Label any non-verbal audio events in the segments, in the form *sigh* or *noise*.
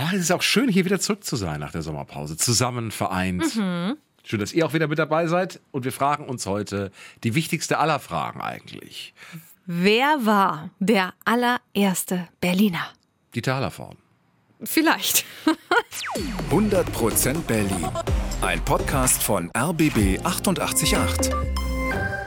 Ah, es ist auch schön, hier wieder zurück zu sein nach der Sommerpause. Zusammen vereint. Mhm. Schön, dass ihr auch wieder mit dabei seid. Und wir fragen uns heute die wichtigste aller Fragen eigentlich. Wer war der allererste Berliner? Die Talerform. Vielleicht. *laughs* 100% Berlin. Ein Podcast von RBB 888.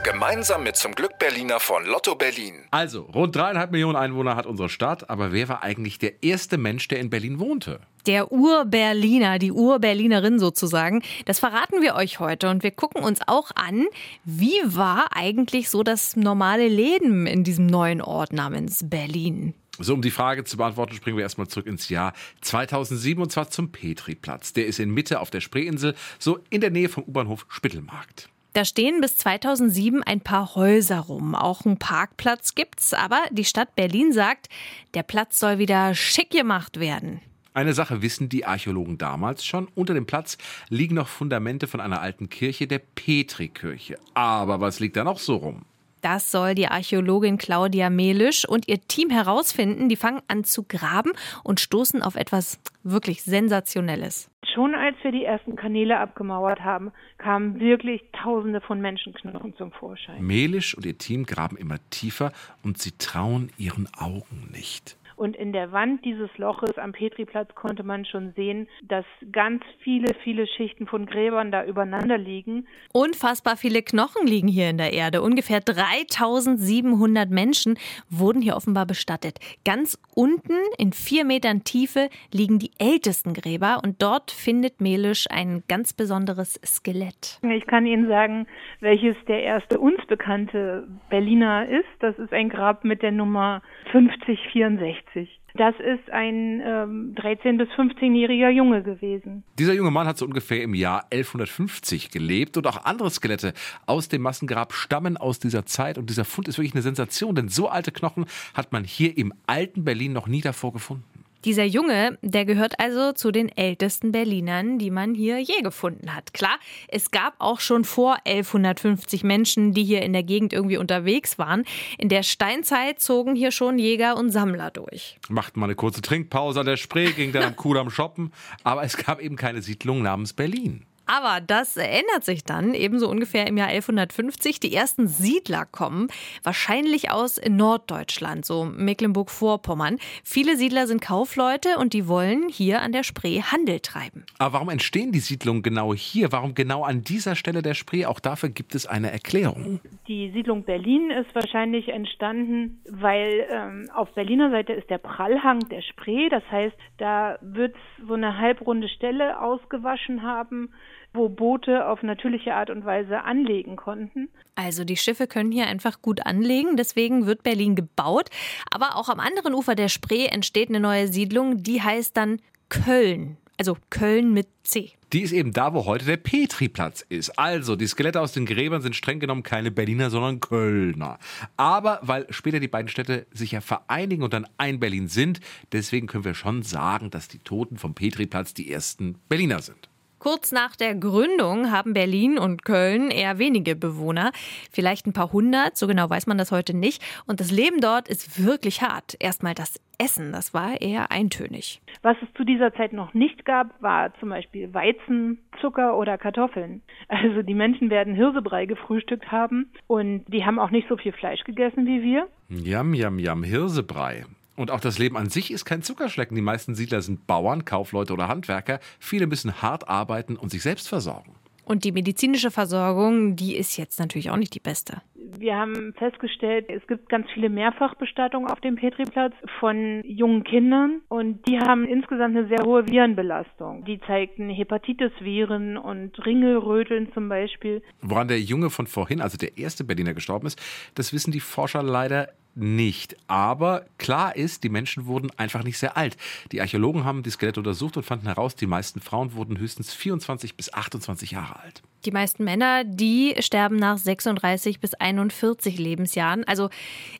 Gemeinsam mit zum Glück Berliner von Lotto Berlin. Also, rund dreieinhalb Millionen Einwohner hat unsere Stadt. Aber wer war eigentlich der erste Mensch, der in Berlin wohnte? Der Ur-Berliner, die Ur-Berlinerin sozusagen. Das verraten wir euch heute und wir gucken uns auch an, wie war eigentlich so das normale Leben in diesem neuen Ort namens Berlin. So, um die Frage zu beantworten, springen wir erstmal zurück ins Jahr 2007 und zwar zum Petriplatz. Der ist in Mitte auf der Spreeinsel, so in der Nähe vom U-Bahnhof Spittelmarkt. Da stehen bis 2007 ein paar Häuser rum. Auch einen Parkplatz gibt's, aber die Stadt Berlin sagt, der Platz soll wieder schick gemacht werden. Eine Sache wissen die Archäologen damals schon. Unter dem Platz liegen noch Fundamente von einer alten Kirche, der Petrikirche. Aber was liegt da noch so rum? Das soll die Archäologin Claudia Melisch und ihr Team herausfinden. Die fangen an zu graben und stoßen auf etwas wirklich Sensationelles. Schon als wir die ersten Kanäle abgemauert haben, kamen wirklich Tausende von Menschenknochen zum Vorschein. Melisch und ihr Team graben immer tiefer und sie trauen ihren Augen nicht. Und in der Wand dieses Loches am Petriplatz konnte man schon sehen, dass ganz viele, viele Schichten von Gräbern da übereinander liegen. Unfassbar viele Knochen liegen hier in der Erde. Ungefähr 3700 Menschen wurden hier offenbar bestattet. Ganz unten in vier Metern Tiefe liegen die ältesten Gräber und dort findet Melisch ein ganz besonderes Skelett. Ich kann Ihnen sagen, welches der erste uns bekannte Berliner ist. Das ist ein Grab mit der Nummer 5064. Das ist ein ähm, 13- bis 15-jähriger Junge gewesen. Dieser junge Mann hat so ungefähr im Jahr 1150 gelebt und auch andere Skelette aus dem Massengrab stammen aus dieser Zeit und dieser Fund ist wirklich eine Sensation, denn so alte Knochen hat man hier im alten Berlin noch nie davor gefunden. Dieser Junge, der gehört also zu den ältesten Berlinern, die man hier je gefunden hat. Klar, es gab auch schon vor 1150 Menschen, die hier in der Gegend irgendwie unterwegs waren. In der Steinzeit zogen hier schon Jäger und Sammler durch. Machten mal eine kurze Trinkpause an der Spree, ging dann am *laughs* Kudamm shoppen, aber es gab eben keine Siedlung namens Berlin. Aber das ändert sich dann, ebenso ungefähr im Jahr 1150. Die ersten Siedler kommen, wahrscheinlich aus Norddeutschland, so Mecklenburg-Vorpommern. Viele Siedler sind Kaufleute und die wollen hier an der Spree Handel treiben. Aber warum entstehen die Siedlungen genau hier? Warum genau an dieser Stelle der Spree? Auch dafür gibt es eine Erklärung. Die Siedlung Berlin ist wahrscheinlich entstanden, weil ähm, auf Berliner Seite ist der Prallhang der Spree. Das heißt, da wird so eine halbrunde Stelle ausgewaschen haben wo Boote auf natürliche Art und Weise anlegen konnten. Also die Schiffe können hier einfach gut anlegen, deswegen wird Berlin gebaut. Aber auch am anderen Ufer der Spree entsteht eine neue Siedlung, die heißt dann Köln. Also Köln mit C. Die ist eben da, wo heute der Petriplatz ist. Also, die Skelette aus den Gräbern sind streng genommen keine Berliner, sondern Kölner. Aber weil später die beiden Städte sich ja vereinigen und dann ein Berlin sind, deswegen können wir schon sagen, dass die Toten vom Petriplatz die ersten Berliner sind. Kurz nach der Gründung haben Berlin und Köln eher wenige Bewohner, vielleicht ein paar hundert, so genau weiß man das heute nicht. Und das Leben dort ist wirklich hart. Erstmal das Essen, das war eher eintönig. Was es zu dieser Zeit noch nicht gab, war zum Beispiel Weizen, Zucker oder Kartoffeln. Also die Menschen werden Hirsebrei gefrühstückt haben und die haben auch nicht so viel Fleisch gegessen wie wir. Jam, jam, jam, Hirsebrei. Und auch das Leben an sich ist kein Zuckerschlecken. Die meisten Siedler sind Bauern, Kaufleute oder Handwerker. Viele müssen hart arbeiten und sich selbst versorgen. Und die medizinische Versorgung, die ist jetzt natürlich auch nicht die beste. Wir haben festgestellt, es gibt ganz viele Mehrfachbestattungen auf dem Petriplatz von jungen Kindern und die haben insgesamt eine sehr hohe Virenbelastung. Die zeigten Hepatitis-Viren und Ringelröteln zum Beispiel. Woran der Junge von vorhin, also der erste Berliner, gestorben ist, das wissen die Forscher leider nicht. Aber klar ist, die Menschen wurden einfach nicht sehr alt. Die Archäologen haben die Skelette untersucht und fanden heraus, die meisten Frauen wurden höchstens 24 bis 28 Jahre alt. Die meisten Männer, die sterben nach 36 bis 41 Lebensjahren. Also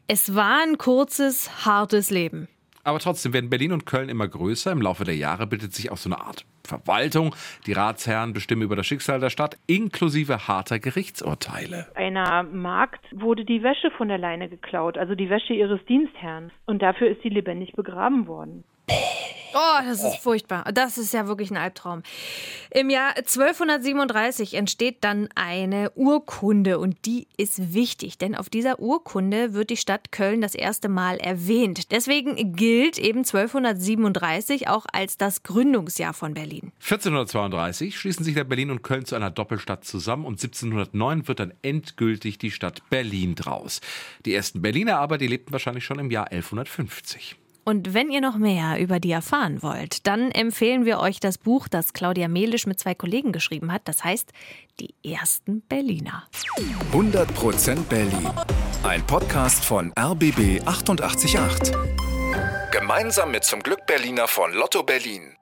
es war ein kurzes, hartes Leben. Aber trotzdem werden Berlin und Köln immer größer. Im Laufe der Jahre bildet sich auch so eine Art Verwaltung. Die Ratsherren bestimmen über das Schicksal der Stadt, inklusive harter Gerichtsurteile. Einer Magd wurde die Wäsche von der Leine geklaut, also die Wäsche ihres Dienstherrn. Und dafür ist sie lebendig begraben worden. Oh, das ist furchtbar. Das ist ja wirklich ein Albtraum. Im Jahr 1237 entsteht dann eine Urkunde und die ist wichtig, denn auf dieser Urkunde wird die Stadt Köln das erste Mal erwähnt. Deswegen gilt eben 1237 auch als das Gründungsjahr von Berlin. 1432 schließen sich Berlin und Köln zu einer Doppelstadt zusammen und 1709 wird dann endgültig die Stadt Berlin draus. Die ersten Berliner aber, die lebten wahrscheinlich schon im Jahr 1150. Und wenn ihr noch mehr über die erfahren wollt, dann empfehlen wir euch das Buch, das Claudia Melisch mit zwei Kollegen geschrieben hat. Das heißt Die ersten Berliner. 100% Berlin. Ein Podcast von RBB 888. Gemeinsam mit zum Glück Berliner von Lotto Berlin.